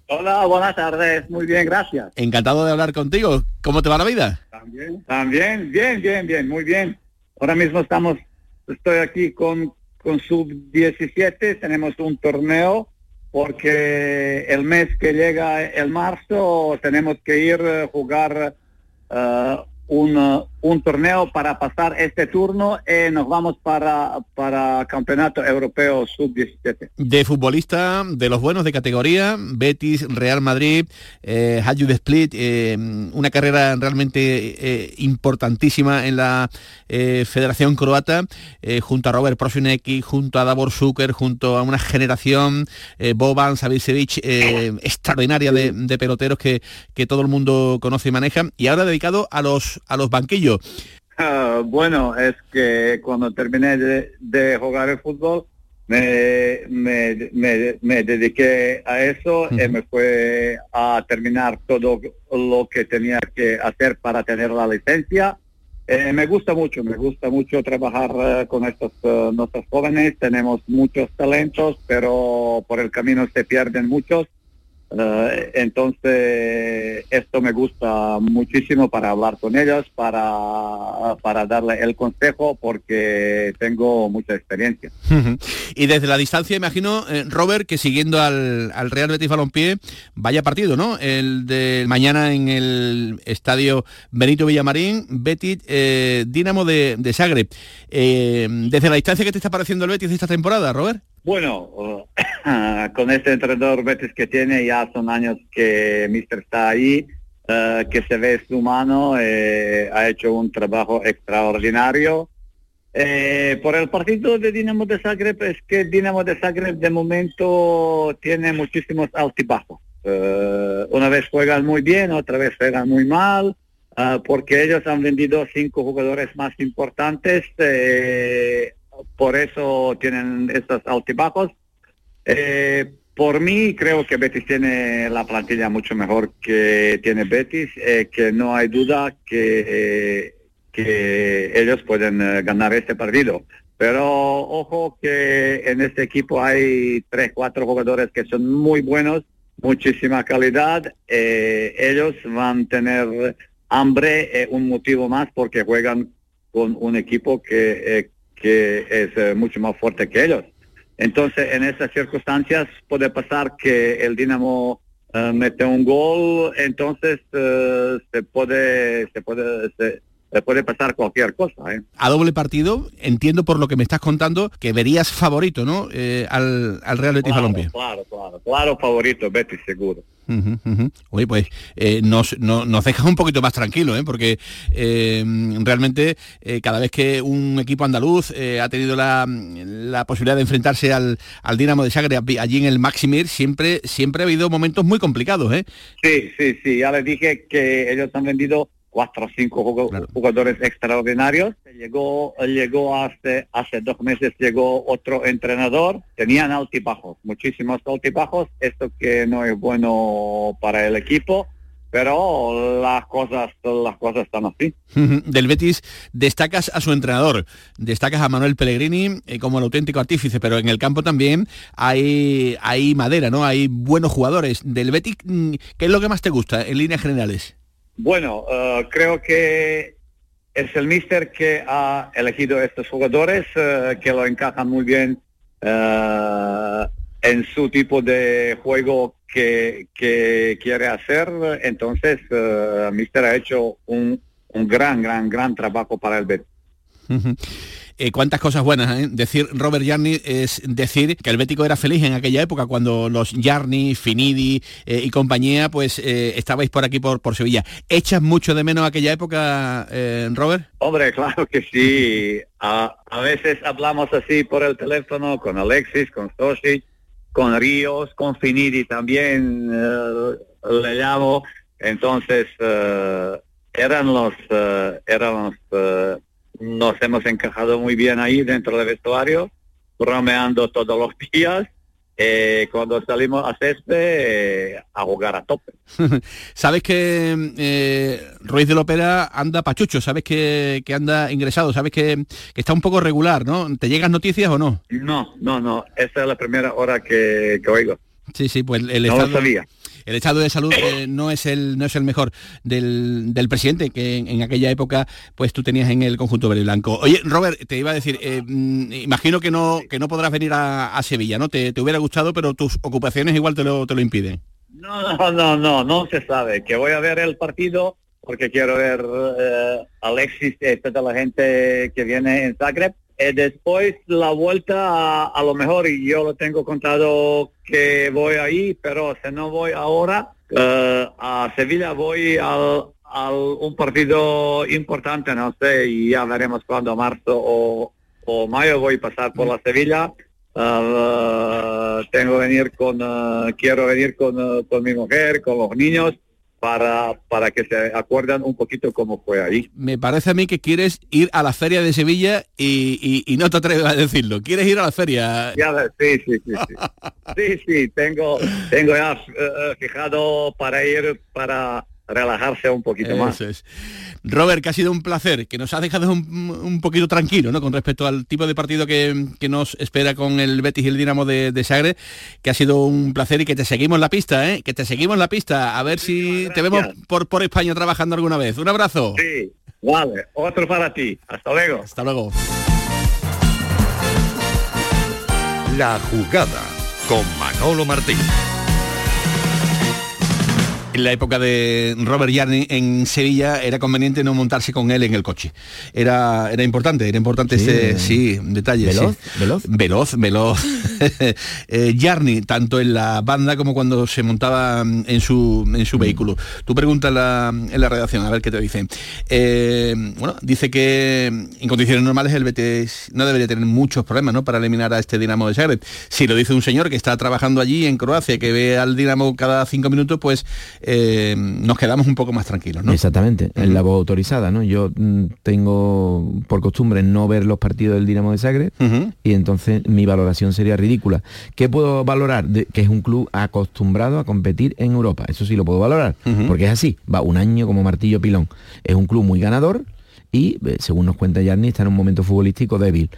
Hola, buenas tardes. Muy bien, gracias. Encantado de hablar contigo. ¿Cómo te va la vida? También, también, bien, bien, bien, muy bien. Ahora mismo estamos, estoy aquí con, con Sub-17, tenemos un torneo porque el mes que llega el marzo tenemos que ir a jugar eh, un, uh, un torneo para pasar este turno y nos vamos para, para Campeonato Europeo Sub-17. De futbolista, de los buenos de categoría, Betis, Real Madrid, eh, Split, eh, una carrera realmente eh, importantísima en la eh, Federación Croata, eh, junto a Robert Prosinecki, junto a Davor Zucker, junto a una generación, eh, Boban, Savicevic, eh, extraordinaria de, de peloteros que, que todo el mundo conoce y maneja, y ahora dedicado a los, a los banquillos. Ah, bueno, es que cuando terminé de, de jugar el fútbol, me, me, me- me dediqué a eso y me fue a terminar todo lo que tenía que hacer para tener la licencia. Eh, me gusta mucho, me gusta mucho trabajar eh, con estos eh, nuestros jóvenes. Tenemos muchos talentos, pero por el camino se pierden muchos. Eh, entonces, esto me gusta muchísimo para hablar con ellos, para, para darle el consejo, porque tengo mucha experiencia. y desde la distancia, imagino, eh, Robert, que siguiendo al, al Real Betis Balompié, vaya partido, ¿no? El de mañana en el estadio Benito Villamarín, Betis, eh, Dinamo de, de Zagreb. Eh, desde la distancia, ¿qué te está pareciendo el Betis esta temporada, Robert? Bueno, eh, con este entrenador Betis que tiene, ya son años que Mister está ahí, eh, que se ve su mano, eh, ha hecho un trabajo extraordinario. Eh, por el partido de Dinamo de Zagreb es que Dinamo de Zagreb de momento tiene muchísimos altibajos. Eh, una vez juegan muy bien, otra vez juegan muy mal, ah, porque ellos han vendido cinco jugadores más importantes, eh, por eso tienen estos altibajos. Eh, por mí creo que Betis tiene la plantilla mucho mejor que tiene Betis, eh, que no hay duda que, eh, que ellos pueden eh, ganar este partido. Pero ojo que en este equipo hay tres, cuatro jugadores que son muy buenos, muchísima calidad. ellos van a tener hambre, un motivo más porque juegan con un equipo que, que es eh, mucho más fuerte que ellos. Entonces, en esas circunstancias puede pasar que el Dinamo eh, mete un gol, entonces eh, se puede se puede se, se puede pasar cualquier cosa. ¿eh? A doble partido, entiendo por lo que me estás contando que verías favorito, ¿no? Eh, al, al Real Betis Balompié. Claro, claro, claro, favorito, Betis seguro. Ujú. Oye, pues eh, nos, no- nos dejas un poquito más tranquilo, ¿eh? porque eh, realmente cada vez que un equipo andaluz ha tenido la, la posibilidad de enfrentarse al, al Dinamo de Zagreb allí en el Maximir, siempre, siempre ha habido momentos muy complicados. ¿eh? Sí, sí, sí, ya les dije que ellos han vendido cuatro o cinco jugadores extraordinarios. Llegó, llegó hace, hace dos meses, llegó otro entrenador. Tenían altibajos, muchísimos altibajos. Esto que no es bueno para el equipo, pero las cosas, las cosas están así. Del Betis destacas a su entrenador, destacas a Manuel Pellegrini eh, como el auténtico artífice, pero en el campo también hay, hay madera, ¿no? Hay buenos jugadores. Del Betis, mm, ¿qué es lo que más te gusta en líneas generales? Bueno, eh, creo que es el míster que ha elegido estos jugadores eh, que lo encajan muy bien eh, en su tipo de juego que, que quiere hacer. Entonces, el míster ha hecho un, un gran, gran, gran trabajo para el Betis. Eh, cuántas cosas buenas, ¿eh? Decir Robert Jarni es decir que el Bético era feliz en aquella época cuando los Jarni, Finidi eh, y compañía pues eh, estabais por aquí por, por Sevilla. ¿Echas mucho de menos aquella época, eh, Robert? Hombre, claro que sí. A, veces hablamos así por el teléfono con Alexis, con Soshi, con Ríos, con Finidi también le llamo. Entonces, eran los, eran los, nos hemos encajado muy bien ahí dentro del vestuario, bromeando todos los días. Eh, cuando salimos a césped, eh, a jugar a tope. sabes que eh, Ruiz de Lopera anda pachucho, sabes que, que anda ingresado, sabes que, que, está un poco regular, ¿no? ¿Te llegan noticias o no? No, no, no. Esa es la primera hora que, que oigo. Sí, sí, pues el, no estado, lo sabía. El estado de salud eh, no es el no es el mejor del, del presidente que en, aquella época pues tú tenías en el conjunto verde blanco. Oye, Robert, te iba a decir, eh, imagino que no que no podrás venir a, Sevilla, ¿no? Te, te, hubiera gustado, pero tus ocupaciones igual te lo, te lo impiden. No, no, no, no, no se sabe. Que voy a ver el partido porque quiero ver eh, Alexis y toda la gente que viene en Zagreb. Eh, después la vuelta a, a, lo mejor, y yo lo tengo contado que voy ahí, pero si no voy ahora, eh, a Sevilla voy al, al, un partido importante, no sé, y ya veremos cuándo, marzo o, o mayo voy a pasar por la Sevilla. Uh, tengo venir con, uh, quiero venir con, con mi mujer, con los niños, para, para que se acuerdan un poquito cómo fue ahí. Me parece a mí que quieres ir a la feria de Sevilla y, y, y no te atreves a decirlo. ¿Quieres ir a la feria? Ya, sí, sí, sí. Sí, sí, sí tengo, tengo ya uh, fijado para ir para relajarse un poquito Eso más. Es. Robert, que ha sido un placer, que nos ha dejado un, un poquito tranquilo, ¿no? Con respecto al tipo de partido que, que nos espera con el Betis y el Dinamo de, de, Sagre, que ha sido un placer y que te seguimos la pista, ¿eh? Que te seguimos la pista, a ver si te vemos por, por España trabajando alguna vez. Un abrazo. Sí, vale, otro para ti. Hasta luego. Hasta luego. La jugada con Manolo Martín. En la época de Robert Yarni en Sevilla era conveniente no montarse con él en el coche. Era, era importante, era importante sí, ese sí, detalle. ¿Veloz? Sí. ¿Veloz? Veloz, veloz. eh, Yarni, tanto en la banda como cuando se montaba en su, en su vehículo. Tú preguntas la, en la redacción, a ver qué te dicen. Eh, bueno, dice que en condiciones normales el Betis no debería tener muchos problemas ¿no? para eliminar a este Dinamo de Zagreb. Si lo dice un señor que está trabajando allí en Croacia, que ve al Dinamo cada cinco minutos, pues eh, nos quedamos un poco más tranquilos, ¿no? Exactamente, en la voz autorizada, ¿no? Yo mm, tengo por costumbre no ver los partidos del Dinamo de Zagreb uh -huh. y entonces mi valoración sería ridícula. ¿Qué puedo valorar? De, que es un club acostumbrado a competir en Europa, eso sí lo puedo valorar, uh -huh. porque es así, va un año como martillo pilón. Es un club muy ganador y, eh, según nos cuenta Yarni, está en un momento futbolístico débil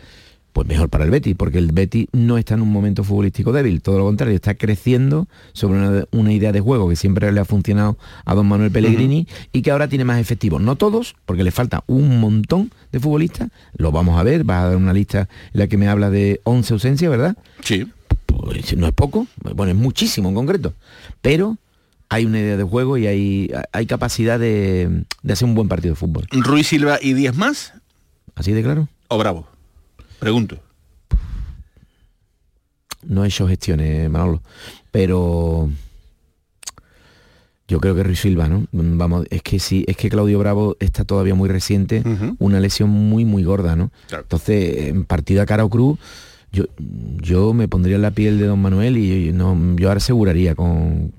pues mejor para el Betis, porque el Betis no está en un momento futbolístico débil, todo lo contrario, está creciendo sobre una, una idea de juego que siempre le ha funcionado a don Manuel Pellegrini uh -huh. y que ahora tiene más efectivos. No todos, porque le falta un montón de futbolistas, lo vamos a ver, va a dar una lista en la que me habla de 11 ausencias, ¿verdad? Sí. Pues, no es poco, bueno, es muchísimo en concreto, pero hay una idea de juego y hay, hay capacidad de, de hacer un buen partido de fútbol. Ruiz Silva y 10 más. ¿Así de claro? O Bravo. Pregunto. No he hecho gestiones, Manolo, pero yo creo que Ruiz Silva, ¿no? Vamos, es que sí, es que Claudio Bravo está todavía muy reciente, uh -huh. una lesión muy, muy gorda, ¿no? Claro. Entonces, en partida cara o cruz, yo, yo me pondría en la piel de don Manuel y no, yo ahora aseguraría con,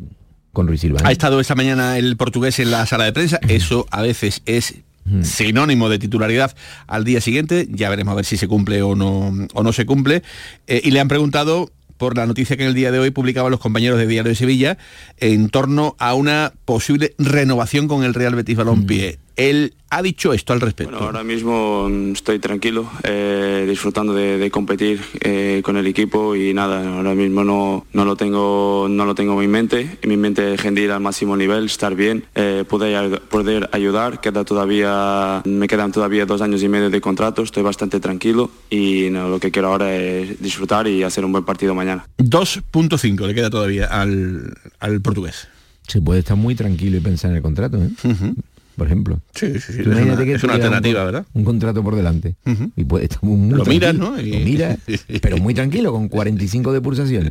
con Ruiz Silva. ¿eh? Ha estado esta mañana el portugués en la sala de prensa, eso a veces es sinónimo de titularidad al día siguiente, ya veremos a ver si se cumple o no, o no se cumple, eh, y le han preguntado por la noticia que en el día de hoy publicaban los compañeros de Diario de Sevilla en torno a una posible renovación con el Real Betis Balompié. Mm. Él ha dicho esto al respecto. Bueno, ahora mismo estoy tranquilo, eh, disfrutando de, de competir eh, con el equipo y nada, ahora mismo no, no, lo tengo no lo tengo en mi mente, en mi mente es rendir al máximo nivel, estar bien, eh, poder, poder ayudar, queda todavía, me quedan todavía dos años y medio de contrato, estoy bastante tranquilo y no, lo que quiero ahora es disfrutar y hacer un buen partido mañana. 2.5 le queda todavía al, al portugués. Se puede estar muy tranquilo y pensar en el contrato, ¿eh? Uh -huh. Por ejemplo. Sí, sí, sí. Es una, que es una un alternativa, con- ¿verdad? Un contrato por delante. Y puede estar muy, Lo miras. ¿no? Y- Lo miras, pero muy tranquilo, con 45 de pulsaciones.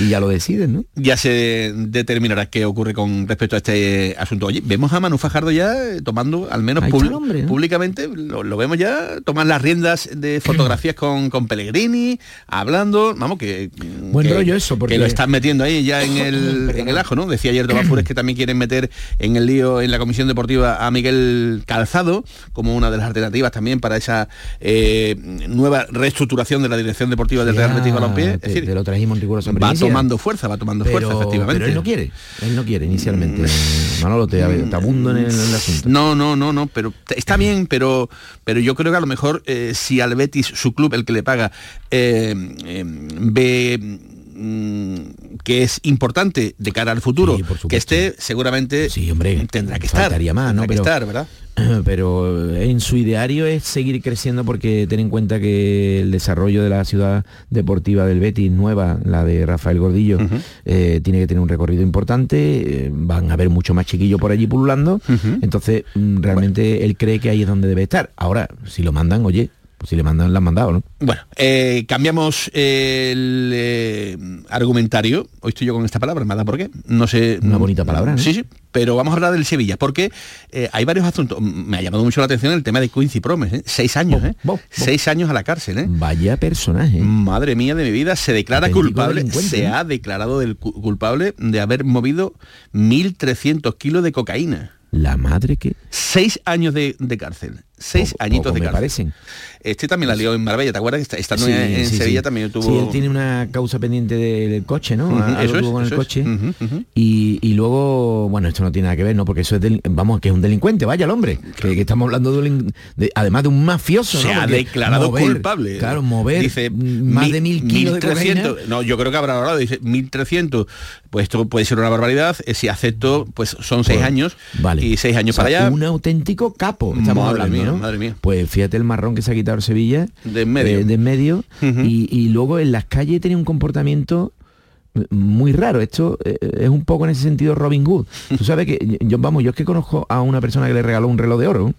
Y ya lo decides, ¿no? Ya se determinará qué ocurre con respecto a este asunto. Oye, vemos a Manu Fajardo ya eh, tomando, al menos públicamente, lo, lo vemos ya, toman las riendas de fotografías con, con Pellegrini, hablando, vamos, que... Buen que- rollo eso, porque- Que lo están metiendo ahí ya en el, en el ajo, ¿no? Decía ayer Tomás Fures que también quieren meter en el lío en la Comisión Deportiva a Miguel Calzado como una de las alternativas también para esa eh, nueva reestructuración de la dirección deportiva del Real Betis Balompié. Es te, decir, te lo trajimos en va tomando fuerza, va tomando pero, fuerza, efectivamente. pero él no quiere, él no quiere inicialmente. Manolo, te, te abundo en el, en el asunto. No, no, no, no, pero está bien, pero pero yo creo que a lo mejor eh, si al Betis, su club, el que le paga, eh, ve mm, que es importante de cara al futuro, que esté, seguramente tendrá que estar. Más, ¿no? que Pero- estar, ¿verdad? pero en su ideario es seguir creciendo porque ten en cuenta que el desarrollo de la ciudad deportiva del Betis nueva, la de Rafael Gordillo, eh, tiene que tener un recorrido importante, eh, van a haber mucho más chiquillos por allí pululando, entonces mm, realmente él cree que ahí es donde debe estar. Ahora, si lo mandan, oye, pues si le mandan, lo han mandado, ¿no? Bueno, eh, cambiamos el eh, argumentario. Hoy estoy yo con esta palabra, nada por qué. No sé. Una bonita palabra, ¿no? Sí, sí. Pero vamos a hablar del Sevilla, porque eh, hay varios asuntos. Me ha llamado mucho la atención el tema de Quincy Promes. Seis años, ¿eh? Seis años a la cárcel, ¿eh? Vaya personaje. Madre mía de mi vida, se declara culpable, se ha declarado del cu- culpable de haber movido 1.300 kilos de cocaína. La madre que... Seis años de, de cárcel. Seis poco de me cárcel. parecen. Este también la lió en Marbella, ¿te acuerdas? Esta- Estando Sí, en, sí, Sevilla sí. también tuvo... Sí, él tiene una causa pendiente del coche, ¿no? Algo es, con el coche. Y, y luego, bueno, esto no tiene nada que ver, ¿no? Porque eso es, del- vamos, que es un delincuente, vaya el hombre. Que, que estamos hablando de, un, de- además de un mafioso, se ¿no? ha declarado mover, culpable. Claro, mover dice más de mil kilos de 1300, cocaína. No, yo creo que habrá hablado, dice 1300, pues esto puede ser una barbaridad, eh, si acepto, pues son seis Pues, años vale. y seis años O sea, para allá. Un auténtico capo, estamos Madre hablando, mía, ¿no? Madre mía. Pues fíjate el marrón que se ha quitado Sevilla. De en medio. eh, de en medio. y, y luego en las calles tenía un comportamiento muy raro. Esto eh, es un poco en ese sentido Robin Hood. Tú sabes que yo, vamos, yo es que conozco a una persona que le regaló un reloj de oro.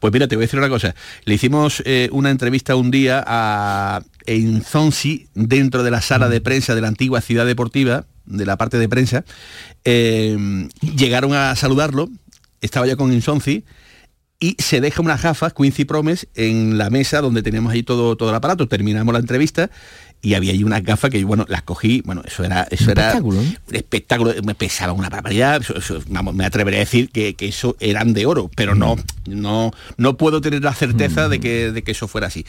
Pues mira, te voy a decir una cosa. Le hicimos eh, una entrevista un día a Enzonsi dentro de la sala de prensa de la antigua ciudad deportiva, de la parte de prensa. Eh, llegaron a saludarlo, estaba yo con Enzonsi y se deja unas gafas, Quincy Promes, en la mesa donde teníamos ahí todo, todo el aparato. Terminamos la entrevista y había ahí unas gafas que, bueno, las cogí, bueno, eso era, eso Un era espectáculo, ¿no? un espectáculo, me pesaba una barbaridad, eso- eso, vamos, me atreveré a decir que, que eso eran de oro, pero no, no, no puedo tener la certeza de, que, de que eso fuera así.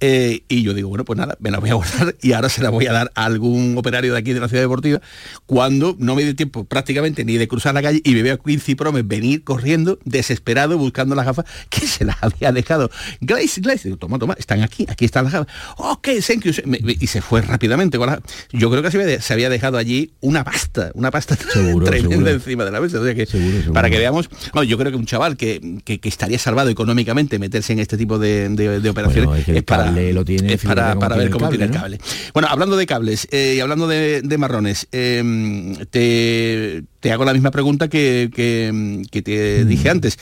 Eh, y yo digo, bueno, pues nada, me la voy a guardar y ahora se la voy a dar a algún operario de aquí de la ciudad deportiva, cuando no me dio tiempo prácticamente ni de cruzar la calle y me veo a Quincy Promes venir corriendo, desesperado, buscando las gafas que se las había dejado. Glaze, digo, toma, toma, están aquí, aquí están las gafas. Ok, thank you. Me- me- y se fue rápidamente. Con la- yo creo que se había, se había dejado allí una pasta, una pasta tremenda seguro. encima de la mesa. O sea que, Para que veamos, bueno, yo creo que un chaval que, que- que estaría salvado económicamente meterse en este tipo de, de- de operaciones Bueno, es que el es para, lo tiene, es para, para ver cómo tiene el cable. Bueno, hablando de cables eh, y hablando de, de marrones, eh, te, te hago la misma pregunta que, que- te dije antes.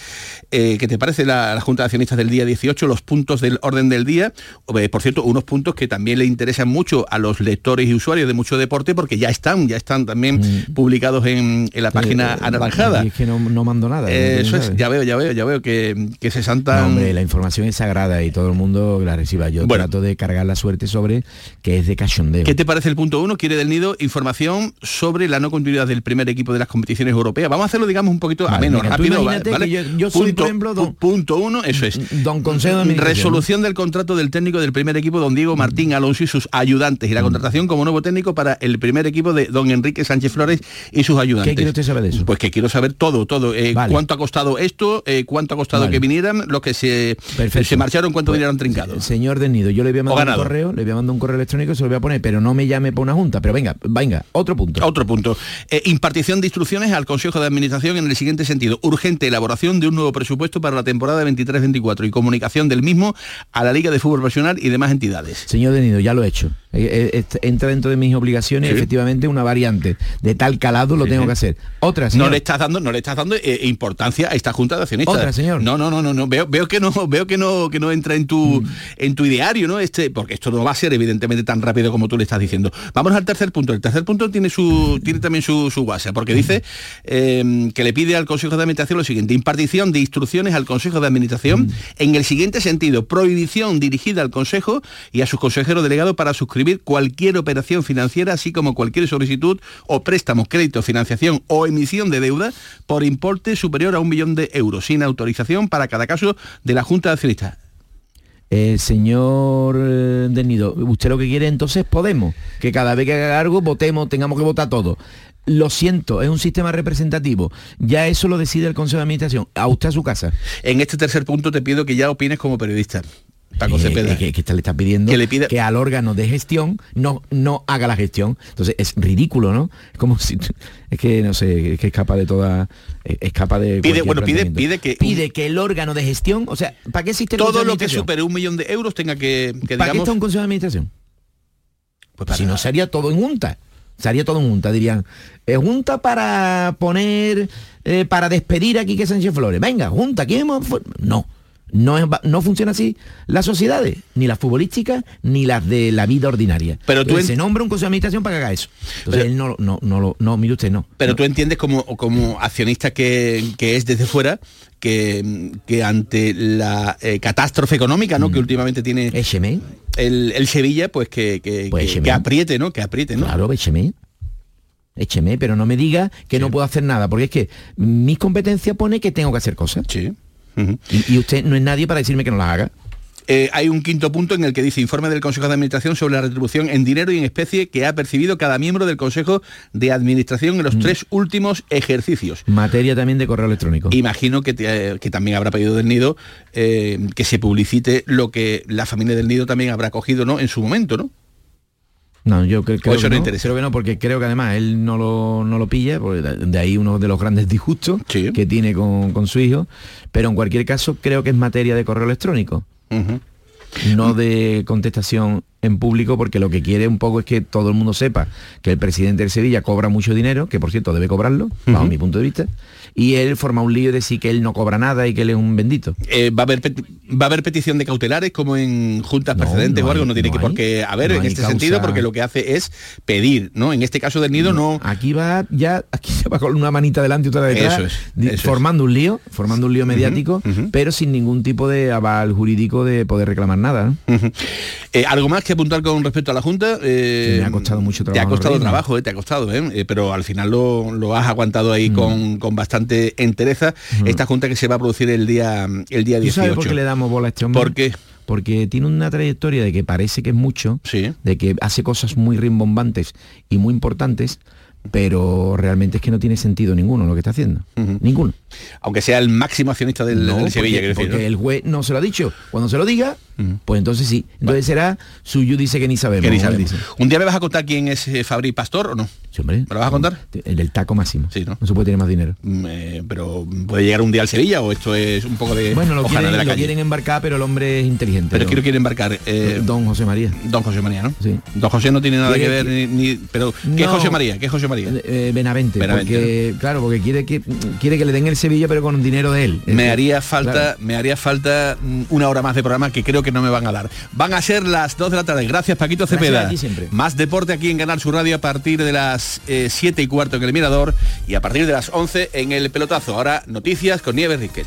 Eh, ¿Qué te parece la, la Junta de Accionistas del día 18, los puntos del orden del día? Eh, por cierto, unos puntos que también le interesan mucho a los lectores y usuarios de mucho deporte porque ya están, ya están también publicados en, en la página anaranjada. Y es que no, no mando nada. Eh, eso es, ya veo, ya veo, ya veo que, que se. No, hombre, la información es sagrada y todo el mundo la reciba. Yo Bueno. trato de cargar la suerte sobre que es de cachondeo. ¿Qué te parece el punto uno? Quiere del nido información sobre la no continuidad del primer equipo de las competiciones europeas. Vamos a hacerlo, digamos, un poquito a menos mira, rápido. yo- yo soy, punto, por ejemplo, don- pu- punto uno, eso es. Don Consejo de Resolución del contrato del técnico del primer equipo, don Diego Martín Alonso y sus ayudantes. Mm. Y la contratación como nuevo técnico para el primer equipo de don Enrique Sánchez Flores y sus ayudantes. ¿Qué quiere usted saber de eso? Pues que quiero saber todo, todo. Eh, Vale. ¿Cuánto ha costado esto? Eh, ¿Cuánto ha costado Vale. que vinieran? Los que se, Perfecto. se marcharon, ¿cuánto Pues, vinieron trincados? Señor del Nido, yo le voy a mandar un correo, le voy a mandar un correo electrónico, se lo voy a poner, pero no me llame por una junta. Pero venga, venga, otro punto. Otro punto. Eh, impartición de instrucciones al Consejo de Administración en el siguiente sentido. Urgente elaboración de un nuevo presupuesto para para la temporada 23-24 y comunicación del mismo a la Liga de Fútbol Profesional y demás entidades. Señor Denido, ya lo he hecho. Eh, eh, entra dentro de mis obligaciones, efectivamente, una variante de tal calado lo tengo que hacer. Otra, señor. No le estás dando, no le estás dando eh, importancia a esta junta de accionistas. Otra, señor. No, no, no, no, no. Veo, veo que no, veo que no, que no entra en tu, Mm. en tu ideario, ¿no? Este, porque esto no va a ser evidentemente tan rápido como tú le estás diciendo. Vamos al tercer punto. El tercer punto tiene su, tiene también su, su base, porque dice eh, que le pide al Consejo de Administración lo siguiente: impartición de instrucciones al Consejo de Administración Mm. en el siguiente sentido: prohibición dirigida al Consejo y a sus consejeros delegados para suscribir cualquier operación financiera, así como cualquier solicitud o préstamo, crédito, financiación o emisión de deuda por importe superior a un millón de euros, sin autorización para cada caso de la Junta de Accionistas. Eh, señor eh, Denido, usted lo que quiere entonces Podemos, que cada vez que haga algo votemos, tengamos que votar todo. Lo siento, es un sistema representativo. Ya eso lo decide el Consejo de Administración. A usted a su casa. En este tercer punto te pido que ya opines como periodista. Paco Eh, Cepeda. eh, que, que le está pidiendo Que le pida- que al órgano de gestión no, no haga la gestión. Entonces es ridículo, ¿no? Es como si es que no sé, es que escapa de toda eh, escapa de Pide, bueno, pide, pide que pide que el órgano de gestión, o sea, ¿para qué existe el todo lo que supere un millón de euros tenga que, que ¿Para qué digamos, está un consejo de administración? Pues si no sería todo en junta. Sería todo en junta, dirían. Junta para poner, eh, para despedir a Quique Sánchez Flores. Venga, junta, ¿quién hemos? No. No, es, no funciona así las sociedades, ni las futbolísticas, ni las de la vida ordinaria. Pero tú se nombra un consejo de administración para que haga eso. Entonces él no, no, no, lo- no, mire usted, no. Pero tú entiendes como, como accionista que, que es desde fuera que, que ante la eh, catástrofe económica ¿no? que Mm. últimamente tiene el, el Sevilla, pues que, que, Pues que- que apriete, ¿no? Que apriete, ¿no? Claro, écheme. Écheme, pero no me diga que no puedo hacer nada, porque es que mis competencias pone que tengo que hacer cosas. Sí. Y, y usted no es nadie para decirme que no las haga. Eh, hay un quinto punto en el que dice informe del Consejo de Administración sobre la retribución en dinero y en especie que ha percibido cada miembro del Consejo de Administración en los Mm. tres últimos ejercicios. Materia también de correo electrónico. Imagino que, te- que también habrá pedido del nido eh, que se publicite lo que la familia del nido también habrá cogido ¿no? en su momento, ¿no? No, yo cre- creo, eso que no. creo que no, porque creo que además él no lo, no lo pilla, porque de de ahí uno de los grandes disgustos que tiene con, con su hijo, pero en cualquier caso creo que es materia de correo electrónico, no de contestación en público, porque lo que quiere un poco es que todo el mundo sepa que el presidente de Sevilla cobra mucho dinero, que por cierto debe cobrarlo, bajo mi punto de vista, y él forma un lío de decir que él no cobra nada y que él es un bendito. Eh, ¿va, a haber ¿Va a haber petición de cautelares como en juntas precedentes no o algo? hay, No tiene no que por hay. qué haber en este causa. sentido porque lo que hace es pedir, ¿no? En este caso del nido no... Aquí va ya, aquí se va con una manita delante y otra detrás, Eso es, formando un lío, formando un lío mediático, pero sin ningún tipo de aval jurídico de poder reclamar nada. Eh, ¿Algo más que apuntar con respecto a la Junta? Eh, me ha costado mucho Te ha trabajo, costado trabajo, eh, te ha costado, eh, eh, pero al final lo, lo has aguantado Mm. ahí con, con bastante entereza. Esta Junta que se va a producir el día, el día ¿Tú 18. sabes por qué le damos bola a este hombre? ¿Por qué? Porque tiene una trayectoria de que parece que es mucho, de que hace cosas muy rimbombantes y muy importantes, pero realmente es que no tiene sentido ninguno lo que está haciendo. Ninguno. Aunque sea el máximo accionista del, No, del Sevilla, porque, el juez no se lo ha dicho. Cuando se lo diga, pues entonces sí. Entonces será su dice que ni sabemos. Que ni. ¿Un día me vas a contar quién es eh, Fabri Pastor o no? Sí, hombre. ¿Me lo vas a contar? El del taco máximo. Sí, ¿no? No se puede tener más dinero. Mm, eh, pero puede llegar un día al Sevilla o esto es un poco de Bueno, lo, quieren, de la lo calle. quieren embarcar, pero el hombre es inteligente. Pero quiero quiere embarcar. eh, Don José María. Don José María, ¿no? Sí. Don José no tiene nada que ver ni, ni- pero ¿qué es. José María? ¿Qué es José María? Eh, Benavente, Benavente, porque claro, porque quiere que quiere que le den el Sevilla pero con dinero de él. Me haría falta, claro. me haría falta mm, una hora más de programa que creo que no me van a dar. Van a ser las 2 de la tarde. Gracias Paquito Gracias Cepeda. siempre. Más deporte aquí en Ganar su Radio a partir de las 7 y cuarto en el Mirador y a partir de las 11 en el Pelotazo. Ahora noticias con Nieves Riquet.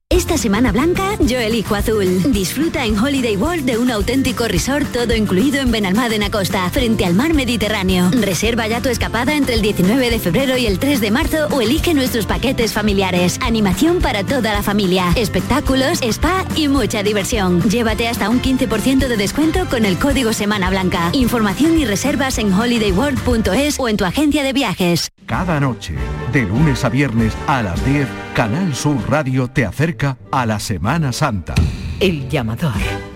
Esta Semana Blanca yo elijo azul. Disfruta en Holiday World de un auténtico resort todo incluido en Benalmádena Costa, frente al mar Mediterráneo. Reserva ya tu escapada entre el 19 de febrero y el 3 de marzo o elige nuestros paquetes familiares. Animación para toda la familia, espectáculos, spa y mucha diversión. Llévate hasta un 15% de descuento con el código Semana Blanca. Información y reservas en holidayworld.es o en tu agencia de viajes. Cada noche, de lunes a viernes a las 10, Canal Sur Radio te acerca a la Semana Santa. El llamador.